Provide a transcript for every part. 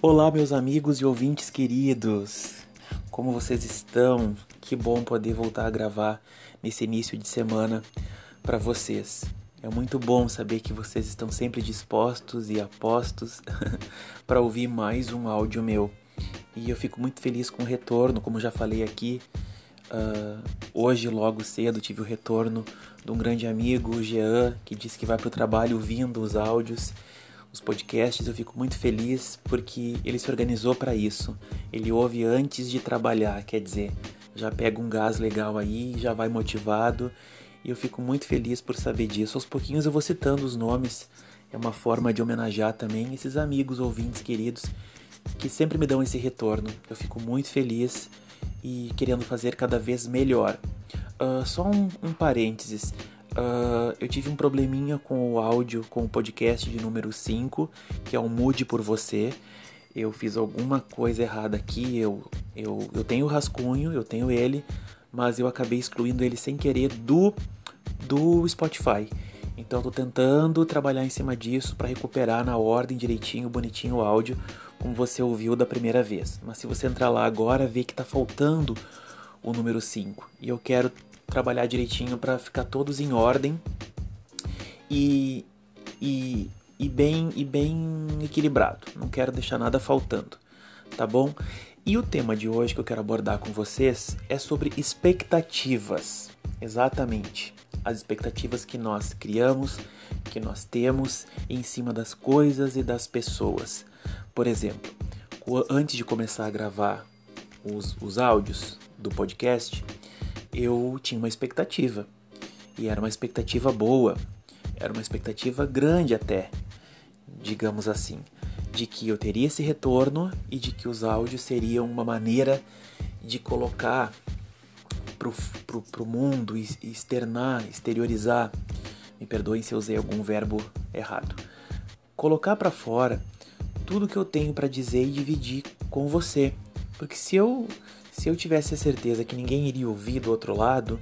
Olá, meus amigos e ouvintes queridos. Como vocês estão? Que bom poder voltar a gravar nesse início de semana para vocês. É muito bom saber que vocês estão sempre dispostos e apostos para ouvir mais um áudio meu. E eu fico muito feliz com o retorno, como já falei aqui. Uh, hoje, logo cedo, tive o retorno de um grande amigo, o Jean, que disse que vai para o trabalho ouvindo os áudios os podcasts, eu fico muito feliz porque ele se organizou para isso. Ele ouve antes de trabalhar, quer dizer, já pega um gás legal aí, já vai motivado. E eu fico muito feliz por saber disso. Aos pouquinhos eu vou citando os nomes. É uma forma de homenagear também esses amigos, ouvintes queridos que sempre me dão esse retorno. Eu fico muito feliz e querendo fazer cada vez melhor. Uh, só um, um parênteses. Uh, eu tive um probleminha com o áudio, com o podcast de número 5, que é o Mude por Você. Eu fiz alguma coisa errada aqui, eu, eu, eu tenho o rascunho, eu tenho ele, mas eu acabei excluindo ele sem querer do, do Spotify. Então estou tentando trabalhar em cima disso para recuperar na ordem direitinho, bonitinho o áudio, como você ouviu da primeira vez. Mas se você entrar lá agora, vê que está faltando o número 5. E eu quero trabalhar direitinho para ficar todos em ordem e, e, e, bem, e bem equilibrado. Não quero deixar nada faltando, tá bom? E o tema de hoje que eu quero abordar com vocês é sobre expectativas. Exatamente. As expectativas que nós criamos, que nós temos em cima das coisas e das pessoas. Por exemplo, antes de começar a gravar os, os áudios do podcast, eu tinha uma expectativa. E era uma expectativa boa, era uma expectativa grande até, digamos assim, de que eu teria esse retorno e de que os áudios seriam uma maneira de colocar pro, pro, pro mundo, externar, exteriorizar. Me perdoem se eu usei algum verbo errado. Colocar para fora tudo que eu tenho para dizer e dividir com você. Porque se eu se eu tivesse a certeza que ninguém iria ouvir do outro lado,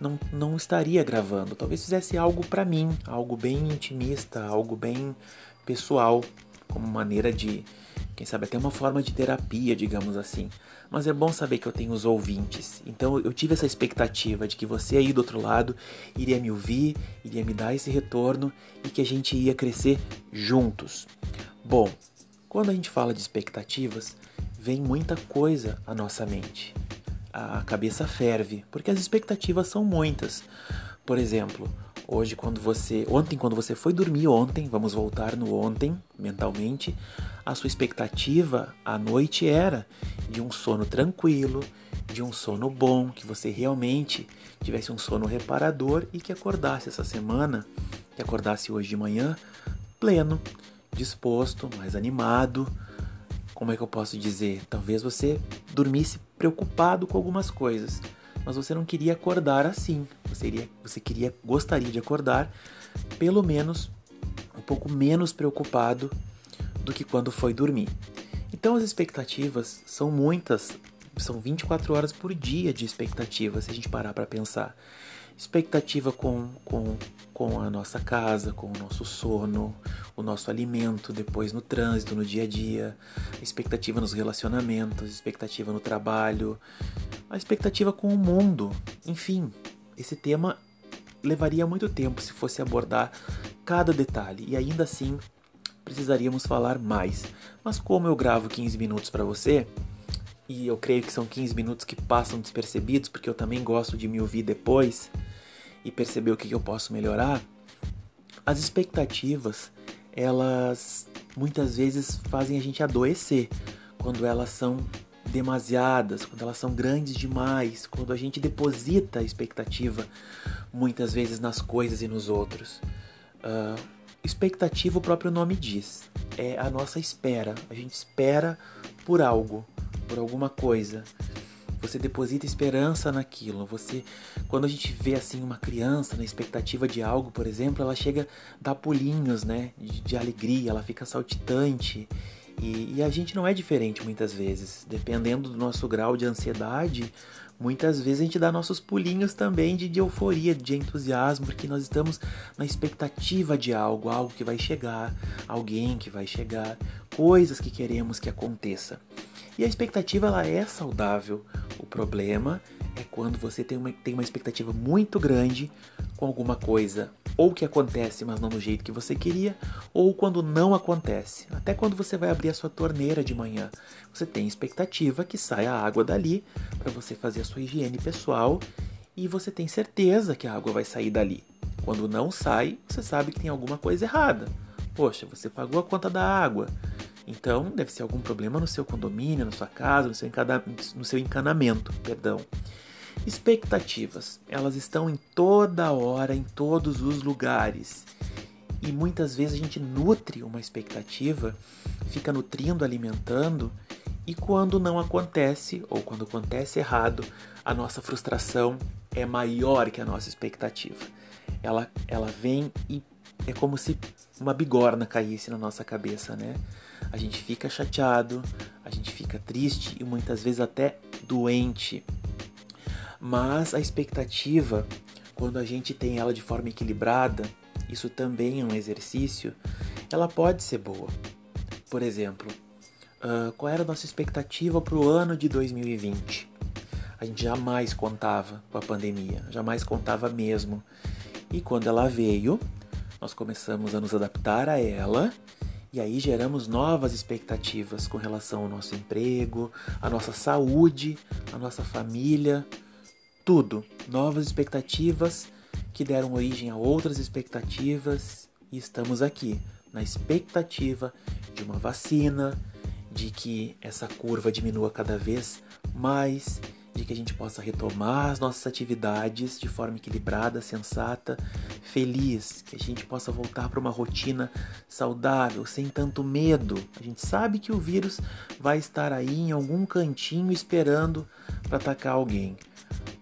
não, não estaria gravando. Talvez fizesse algo para mim, algo bem intimista, algo bem pessoal, como maneira de, quem sabe, até uma forma de terapia, digamos assim. Mas é bom saber que eu tenho os ouvintes. Então eu tive essa expectativa de que você aí do outro lado iria me ouvir, iria me dar esse retorno e que a gente ia crescer juntos. Bom, quando a gente fala de expectativas, vem muita coisa à nossa mente. A cabeça ferve, porque as expectativas são muitas. Por exemplo, hoje quando você, ontem quando você foi dormir ontem, vamos voltar no ontem mentalmente, a sua expectativa à noite era de um sono tranquilo, de um sono bom, que você realmente tivesse um sono reparador e que acordasse essa semana, que acordasse hoje de manhã pleno, disposto, mais animado, como é que eu posso dizer? Talvez você dormisse preocupado com algumas coisas, mas você não queria acordar assim. Você, iria, você queria, gostaria de acordar pelo menos um pouco menos preocupado do que quando foi dormir. Então as expectativas são muitas, são 24 horas por dia de expectativas, se a gente parar para pensar. Expectativa com, com, com a nossa casa, com o nosso sono, o nosso alimento, depois no trânsito, no dia a dia, expectativa nos relacionamentos, expectativa no trabalho, a expectativa com o mundo. Enfim, esse tema levaria muito tempo se fosse abordar cada detalhe e ainda assim precisaríamos falar mais. Mas como eu gravo 15 minutos para você, e eu creio que são 15 minutos que passam despercebidos, porque eu também gosto de me ouvir depois e perceber o que eu posso melhorar, as expectativas elas muitas vezes fazem a gente adoecer quando elas são demasiadas, quando elas são grandes demais, quando a gente deposita a expectativa muitas vezes nas coisas e nos outros. Uh, expectativa, o próprio nome diz, é a nossa espera. A gente espera por algo, por alguma coisa. Você deposita esperança naquilo. Você, quando a gente vê assim uma criança na expectativa de algo, por exemplo, ela chega a dar pulinhos, né, de, de alegria, ela fica saltitante. E, e, a gente não é diferente muitas vezes. Dependendo do nosso grau de ansiedade, muitas vezes a gente dá nossos pulinhos também de, de, euforia, de entusiasmo, porque nós estamos na expectativa de algo, algo que vai chegar, alguém que vai chegar, coisas que queremos que aconteça. E a expectativa ela é saudável. O problema é quando você tem uma, tem uma expectativa muito grande com alguma coisa, ou que acontece, mas não do jeito que você queria, ou quando não acontece. Até quando você vai abrir a sua torneira de manhã, você tem expectativa que saia a água dali para você fazer a sua higiene pessoal e você tem certeza que a água vai sair dali. Quando não sai, você sabe que tem alguma coisa errada. Poxa, você pagou a conta da água. Então, deve ser algum problema no seu condomínio, na sua casa, no seu, no seu encanamento, perdão. Expectativas, elas estão em toda hora, em todos os lugares. E muitas vezes a gente nutre uma expectativa, fica nutrindo, alimentando, e quando não acontece, ou quando acontece errado, a nossa frustração é maior que a nossa expectativa. Ela, ela vem e é como se uma bigorna caísse na nossa cabeça, né? A gente fica chateado, a gente fica triste e muitas vezes até doente. Mas a expectativa, quando a gente tem ela de forma equilibrada, isso também é um exercício, ela pode ser boa. Por exemplo, uh, qual era a nossa expectativa para o ano de 2020? A gente jamais contava com a pandemia, jamais contava mesmo. E quando ela veio, nós começamos a nos adaptar a ela e aí geramos novas expectativas com relação ao nosso emprego, à nossa saúde, à nossa família, tudo. Novas expectativas que deram origem a outras expectativas e estamos aqui na expectativa de uma vacina, de que essa curva diminua cada vez mais de que a gente possa retomar as nossas atividades de forma equilibrada, sensata, feliz, que a gente possa voltar para uma rotina saudável, sem tanto medo. A gente sabe que o vírus vai estar aí em algum cantinho esperando para atacar alguém,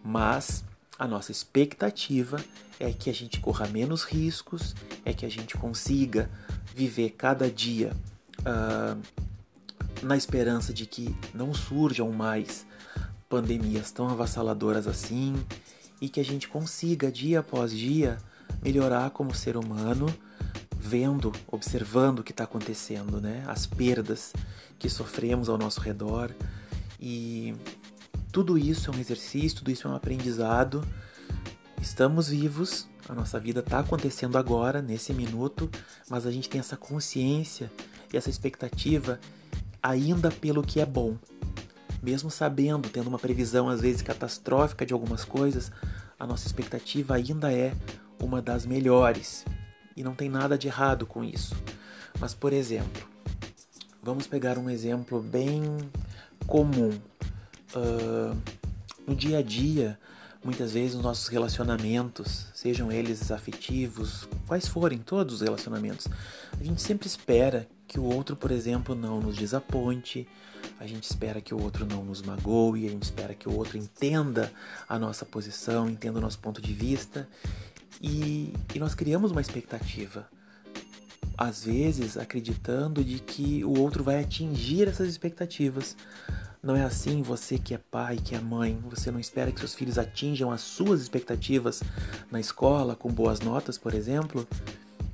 mas a nossa expectativa é que a gente corra menos riscos, é que a gente consiga viver cada dia uh, na esperança de que não surjam mais pandemias tão avassaladoras assim e que a gente consiga, dia após dia, melhorar como ser humano, vendo, observando o que está acontecendo, né? As perdas que sofremos ao nosso redor. E tudo isso é um exercício, tudo isso é um aprendizado. Estamos vivos, a nossa vida está acontecendo agora, nesse minuto, mas a gente tem essa consciência e essa expectativa ainda pelo que é bom mesmo sabendo, tendo uma previsão às vezes catastrófica de algumas coisas, a nossa expectativa ainda é uma das melhores. E não tem nada de errado com isso. Mas, por exemplo, vamos pegar um exemplo bem comum. Uh, no dia a dia, muitas vezes os nossos relacionamentos, sejam eles afetivos, quais forem todos os relacionamentos, a gente sempre espera que o outro, por exemplo, não nos desaponte, a gente espera que o outro não nos magoe, a gente espera que o outro entenda a nossa posição, entenda o nosso ponto de vista e, e nós criamos uma expectativa. Às vezes acreditando de que o outro vai atingir essas expectativas. Não é assim, você que é pai, que é mãe, você não espera que seus filhos atinjam as suas expectativas na escola com boas notas, por exemplo?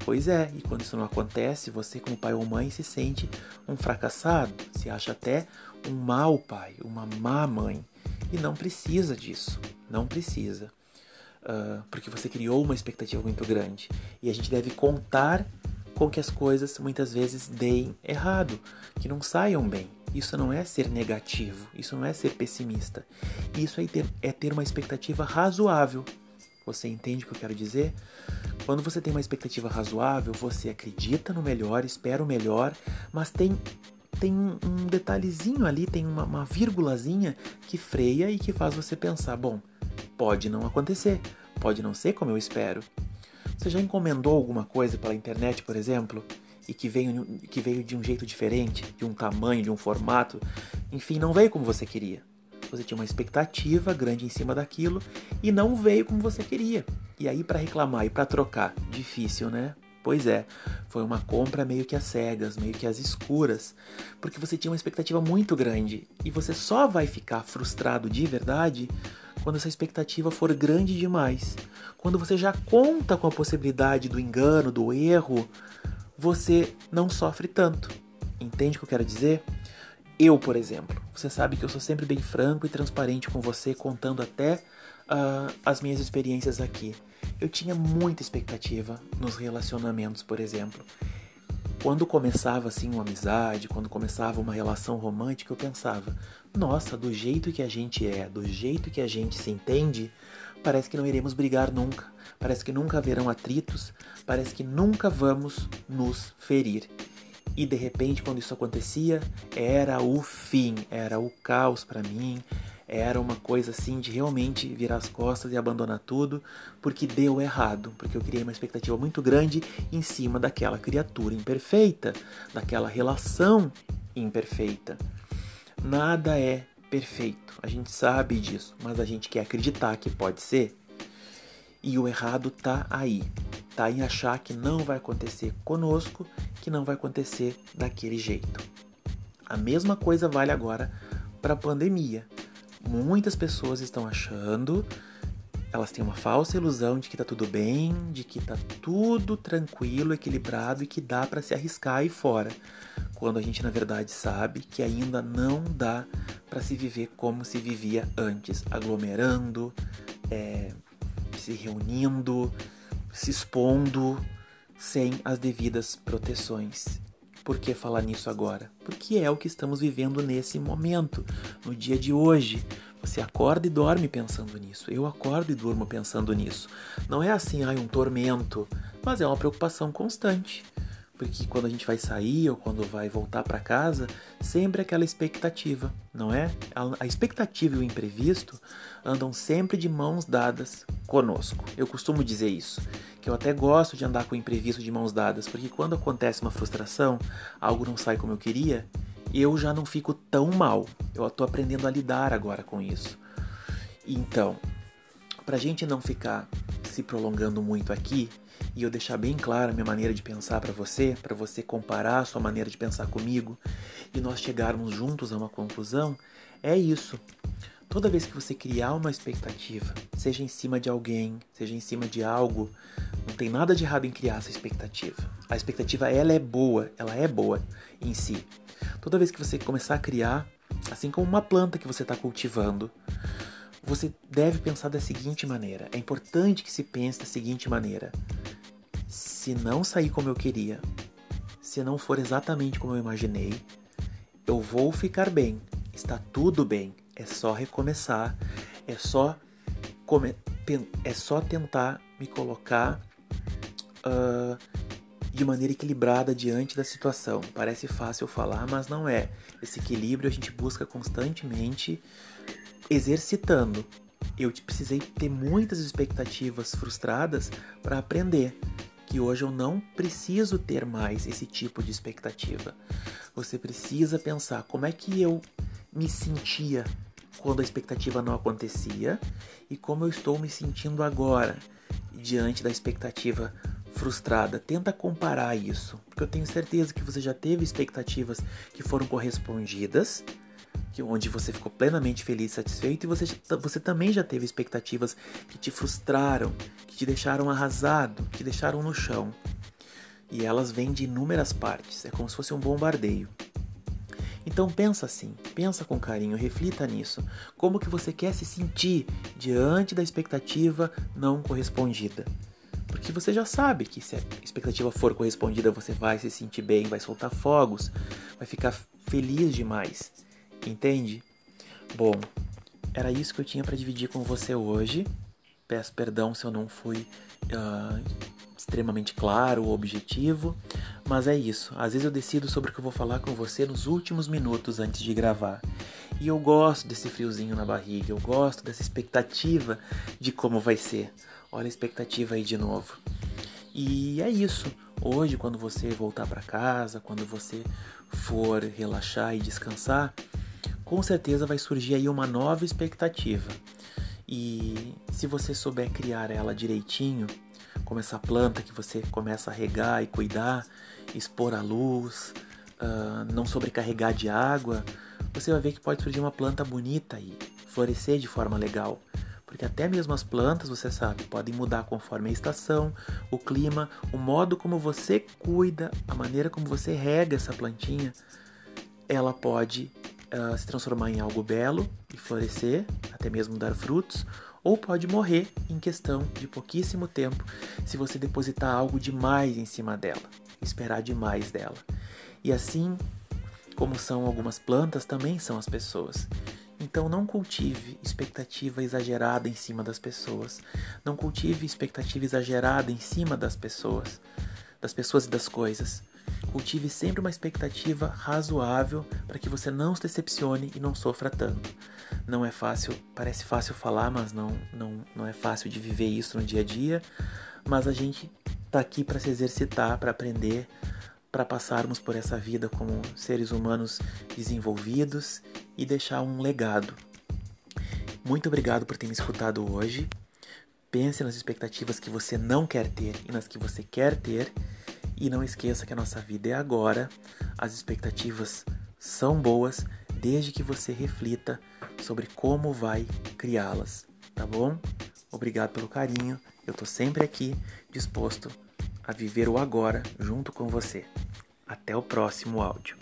Pois é, e quando isso não acontece, você, como pai ou mãe, se sente um fracassado, se acha até um mau pai, uma má mãe. E não precisa disso, não precisa. Uh, porque você criou uma expectativa muito grande. E a gente deve contar com que as coisas muitas vezes deem errado, que não saiam bem. Isso não é ser negativo, isso não é ser pessimista. Isso é ter, é ter uma expectativa razoável. Você entende o que eu quero dizer? Quando você tem uma expectativa razoável, você acredita no melhor, espera o melhor, mas tem tem um detalhezinho ali, tem uma, uma vírgulazinha que freia e que faz você pensar: bom, pode não acontecer, pode não ser como eu espero. Você já encomendou alguma coisa pela internet, por exemplo, e que veio, que veio de um jeito diferente, de um tamanho, de um formato, enfim, não veio como você queria. Você tinha uma expectativa grande em cima daquilo e não veio como você queria. E aí para reclamar e para trocar, difícil, né? Pois é, foi uma compra meio que às cegas, meio que às escuras, porque você tinha uma expectativa muito grande e você só vai ficar frustrado de verdade quando essa expectativa for grande demais. Quando você já conta com a possibilidade do engano, do erro, você não sofre tanto. Entende o que eu quero dizer? Eu, por exemplo, você sabe que eu sou sempre bem franco e transparente com você, contando até uh, as minhas experiências aqui. Eu tinha muita expectativa nos relacionamentos, por exemplo. Quando começava assim uma amizade, quando começava uma relação romântica, eu pensava: nossa, do jeito que a gente é, do jeito que a gente se entende, parece que não iremos brigar nunca, parece que nunca haverão atritos, parece que nunca vamos nos ferir. E de repente, quando isso acontecia, era o fim, era o caos para mim, era uma coisa assim de realmente virar as costas e abandonar tudo, porque deu errado, porque eu criei uma expectativa muito grande em cima daquela criatura imperfeita, daquela relação imperfeita. Nada é perfeito, a gente sabe disso, mas a gente quer acreditar que pode ser. E o errado tá aí, tá em achar que não vai acontecer conosco, que não vai acontecer daquele jeito. A mesma coisa vale agora para a pandemia. Muitas pessoas estão achando, elas têm uma falsa ilusão de que tá tudo bem, de que tá tudo tranquilo, equilibrado e que dá para se arriscar aí fora. Quando a gente na verdade sabe que ainda não dá para se viver como se vivia antes, aglomerando, é, se reunindo, se expondo sem as devidas proteções. Por que falar nisso agora? Porque é o que estamos vivendo nesse momento, no dia de hoje. Você acorda e dorme pensando nisso. Eu acordo e durmo pensando nisso. Não é assim, ai, um tormento, mas é uma preocupação constante. Porque quando a gente vai sair ou quando vai voltar para casa, sempre aquela expectativa, não é? A expectativa e o imprevisto andam sempre de mãos dadas conosco. Eu costumo dizer isso, que eu até gosto de andar com o imprevisto de mãos dadas, porque quando acontece uma frustração, algo não sai como eu queria, eu já não fico tão mal. Eu estou aprendendo a lidar agora com isso. Então, para a gente não ficar se prolongando muito aqui e eu deixar bem clara a minha maneira de pensar para você, para você comparar a sua maneira de pensar comigo e nós chegarmos juntos a uma conclusão, é isso. Toda vez que você criar uma expectativa, seja em cima de alguém, seja em cima de algo, não tem nada de errado em criar essa expectativa. A expectativa ela é boa, ela é boa em si. Toda vez que você começar a criar, assim como uma planta que você está cultivando, você deve pensar da seguinte maneira. É importante que se pense da seguinte maneira: se não sair como eu queria, se não for exatamente como eu imaginei, eu vou ficar bem. Está tudo bem é só recomeçar, é só, come, é só tentar me colocar uh, de maneira equilibrada diante da situação. Parece fácil falar, mas não é. Esse equilíbrio a gente busca constantemente exercitando. Eu precisei ter muitas expectativas frustradas para aprender que hoje eu não preciso ter mais esse tipo de expectativa. Você precisa pensar como é que eu me sentia quando a expectativa não acontecia e como eu estou me sentindo agora diante da expectativa frustrada. Tenta comparar isso, porque eu tenho certeza que você já teve expectativas que foram correspondidas, que onde você ficou plenamente feliz satisfeito, e você, você também já teve expectativas que te frustraram, que te deixaram arrasado, que te deixaram no chão. E elas vêm de inúmeras partes, é como se fosse um bombardeio. Então pensa assim, pensa com carinho, reflita nisso. Como que você quer se sentir diante da expectativa não correspondida? Porque você já sabe que se a expectativa for correspondida, você vai se sentir bem, vai soltar fogos, vai ficar feliz demais. Entende? Bom, era isso que eu tinha para dividir com você hoje. Peço perdão se eu não fui uh, extremamente claro ou objetivo, mas é isso. Às vezes eu decido sobre o que eu vou falar com você nos últimos minutos antes de gravar. E eu gosto desse friozinho na barriga, eu gosto dessa expectativa de como vai ser. Olha a expectativa aí de novo. E é isso. Hoje, quando você voltar para casa, quando você for relaxar e descansar, com certeza vai surgir aí uma nova expectativa. E se você souber criar ela direitinho, como essa planta que você começa a regar e cuidar, expor a luz, uh, não sobrecarregar de água, você vai ver que pode surgir uma planta bonita e florescer de forma legal. Porque até mesmo as plantas, você sabe, podem mudar conforme a estação, o clima, o modo como você cuida, a maneira como você rega essa plantinha, ela pode uh, se transformar em algo belo e florescer, até mesmo dar frutos, ou pode morrer em questão de pouquíssimo tempo se você depositar algo demais em cima dela, esperar demais dela. E assim como são algumas plantas, também são as pessoas. Então não cultive expectativa exagerada em cima das pessoas. Não cultive expectativa exagerada em cima das pessoas, das pessoas e das coisas. Cultive sempre uma expectativa razoável para que você não se decepcione e não sofra tanto. Não é fácil, parece fácil falar, mas não, não, não é fácil de viver isso no dia a dia. Mas a gente está aqui para se exercitar, para aprender, para passarmos por essa vida como seres humanos desenvolvidos e deixar um legado. Muito obrigado por ter me escutado hoje. Pense nas expectativas que você não quer ter e nas que você quer ter. E não esqueça que a nossa vida é agora. As expectativas são boas desde que você reflita sobre como vai criá-las, tá bom? Obrigado pelo carinho. Eu tô sempre aqui disposto a viver o agora junto com você. Até o próximo áudio.